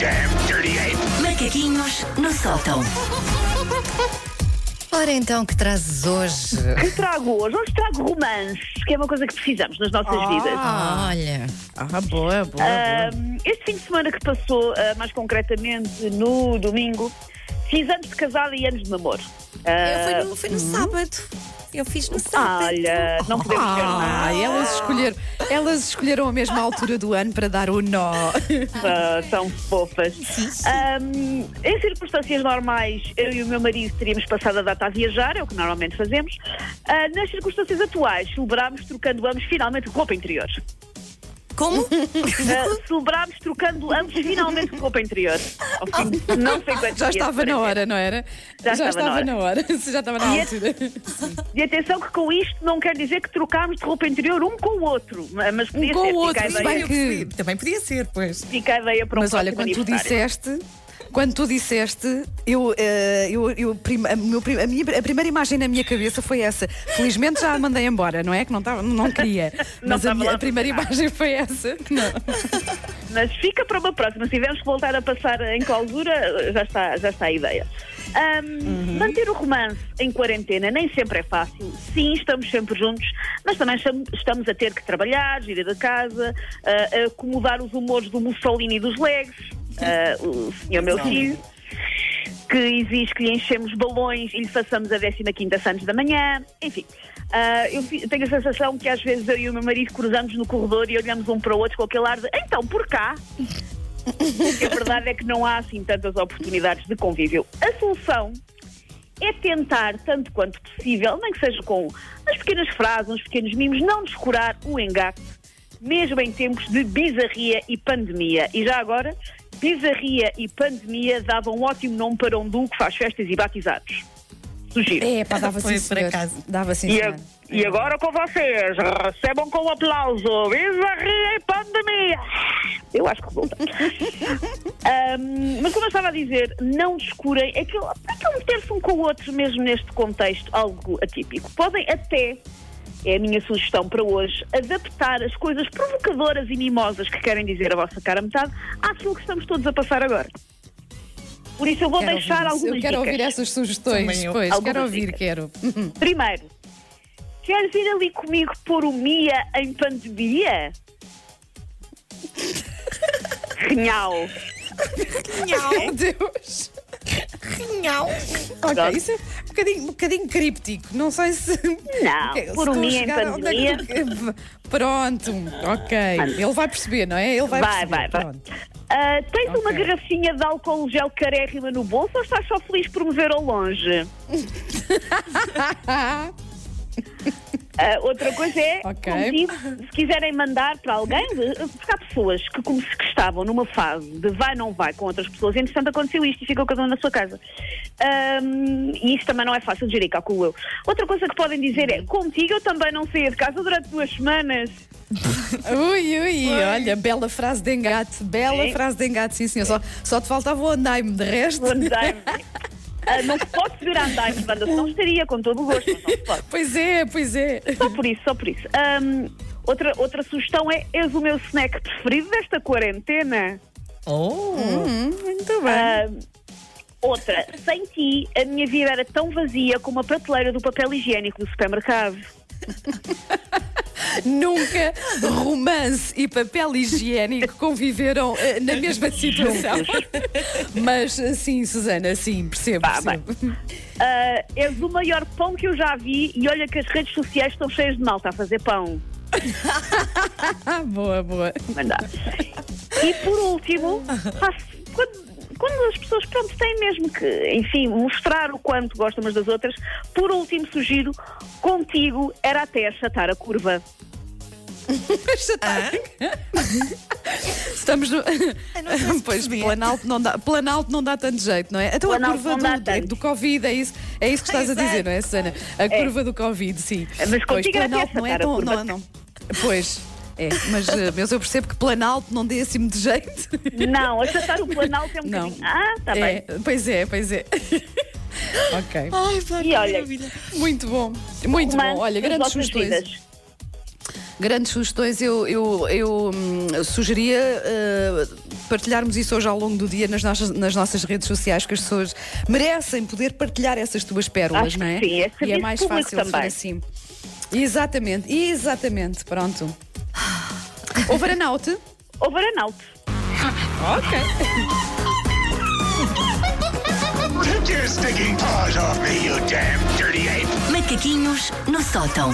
damn dirty ape! Macaquinhos no sótão. Ora então, que trazes hoje? que trago hoje? Hoje trago romance, que é uma coisa que precisamos nas nossas vidas. Olha, Ah, boa, boa, Ah, boa. este fim de semana que passou, ah, mais concretamente no domingo, fiz anos de casada e anos de namoro. Ah, foi no, foi no sábado. Eu fiz no sábado. olha, não podemos ver Ah, nada. elas escolheram, elas escolheram a mesma altura do ano para dar o nó. Ah, são fofas. Ahm, em circunstâncias normais, eu e o meu marido teríamos passado a data a viajar, é o que normalmente fazemos. Ah, nas circunstâncias atuais, celebrámos trocando ambos finalmente roupa interior. Como? Ah, celebrámos trocando ambos finalmente roupa interior. Ao fim de não sei quantos Já dias estava de na hora, não era? Já estava na hora. Já estava na E a- altura. E atenção que com isto não quer dizer que trocámos de roupa interior um com o outro, mas podia Um com ser. o outro, bem que- Também podia ser, pois. fica a ideia para um Mas olha, quando tu disseste. Quando tu disseste, eu, eh, eu, eu a, meu a minha, a primeira imagem na minha cabeça foi essa. Felizmente já a mandei embora, não é? Que não, tava, não queria. Não Mas a, minha- a primeira imagem foi essa. Não. Mas fica para uma próxima. Se tivermos que voltar a passar em clausura, já está, já está a ideia. Ahm, Uhum. Manter o romance em quarentena nem sempre é fácil. Sim, estamos sempre juntos, mas também estamos a ter que trabalhar, girar da casa, ah, acomodar os humores do Mussolini e dos legs, ah, o senhor meu filho, que exige que lhe enchemos balões e lhe façamos a 15 Santos da manhã, enfim. ah, eu tenho a sensação que às vezes eu e o meu marido cruzamos no corredor e olhamos um para o outro com aquele ar de então, por cá? Porque a verdade é que não há assim tantas oportunidades de convívio. A solução é tentar, tanto quanto possível, nem que seja com umas pequenas frases, uns pequenos mimos, não descurar o engate, mesmo em tempos de bizarria e pandemia. E já agora, bizarria e pandemia davam um ótimo nome para um duo que faz festas e batizados. Sugiro. É, pá, dava sim, por acaso. Dava sim, E, a- e agora com vocês, recebam com um aplauso Bizarria e Pandemia. Eu acho que resulta. Ahm, mas como eu estava a dizer, não descurem aquele, aquele meter-se um com o outro, mesmo neste contexto algo atípico. Podem até, é a minha sugestão para hoje, adaptar as coisas provocadoras e mimosas que querem dizer a vossa cara metade àquilo que estamos todos a passar agora. Por isso eu vou Quero deixar ouvir algumas Eu quero dicas. ouvir essas sugestões. Pois, quero ouvir, dicas. quero. Primeiro, queres ir ali comigo pôr o Mia em pandemia? Renhal. Meu Deus! Ok, isso é um bocadinho, um bocadinho críptico. Não sei se. Não, se por um em é que- Pronto, ok. Ele vai perceber, não é? Ele vai, Vai, perceber. vai, vai. Pronto. Ah, tens uma Ok. garrafinha de álcool gel carérrima no bolso ou estás só feliz por me ver ao longe? Ah, outra coisa é, Ok. contigo, se quiserem mandar para alguém, porque há pessoas que, como se que estavam numa fase de vai não vai com outras pessoas, e entretanto aconteceu isto e ficou cada um na sua casa. Ahm, e isso também não é fácil de gerir, calculo eu. Outra coisa que podem dizer é, contigo eu também não saía de casa durante duas semanas. Ui, ui, olha, bela frase de engate, bela Sim. frase de engate, sim, senhor. Só, só te faltava o andaime, de resto. O andaime. Ah, não se pode subir a andaime, banda, senão estaria com todo o gosto, mas não se pode. Pois é, pois é. Só por isso, só por isso. Ahm, outra, outra sugestão é: és o meu snack preferido desta quarentena. Oh! Hum, muito bem. Outra, sem ti, a minha vida era tão vazia como a prateleira do papel higiênico do supermercado. Nunca romance e papel higiênico conviveram eh, na mesma situação. Mas eh, sim, Susana, sim, percebo. Vá, percebo. Ah, és o maior pão que eu já vi e olha que as redes sociais estão cheias de malta a fazer pão. Boa, boa. Mandar. E por último, faço- quando, quando as pessoas pronto, têm mesmo que, enfim, mostrar o quanto gostam umas das outras, por último sugiro, contigo era até achatar a curva. Estamos no. não sei se pois. Planalto não, dá, Planalto não dá tanto jeito, não é? Então Planalto a curva do, do Covid, é isso, é isso que estás a dizer, não é, Susana? A curva do Covid, sim. Mas pois, Planalto não é tão. Não, não. Pois. É, mas, eh, mas eu percebo que Planalto não dê assim muito jeito. Não, achatar o planalto é um Não. bocadinho. Ah, está É, bem. pois é, pois é. ok. Ai, pá, E olha, maravilha. Muito bom. Muito bom. Olha, grandes sugestões. vidas. Grandes sugestões. Eu, eu, eu hum, sugeria eh, partilharmos isso hoje ao longo do dia nas nossas, nas nossas redes sociais, que as pessoas merecem poder partilhar essas tuas pérolas, Acho não é? que sim, é e é mais fácil ser também. assim. Exatamente, exatamente. Pronto. O Varanaute. Overanaut. Ok. Take your stinking paws off me, you damn dirty ape! Macaquinhos no sótão.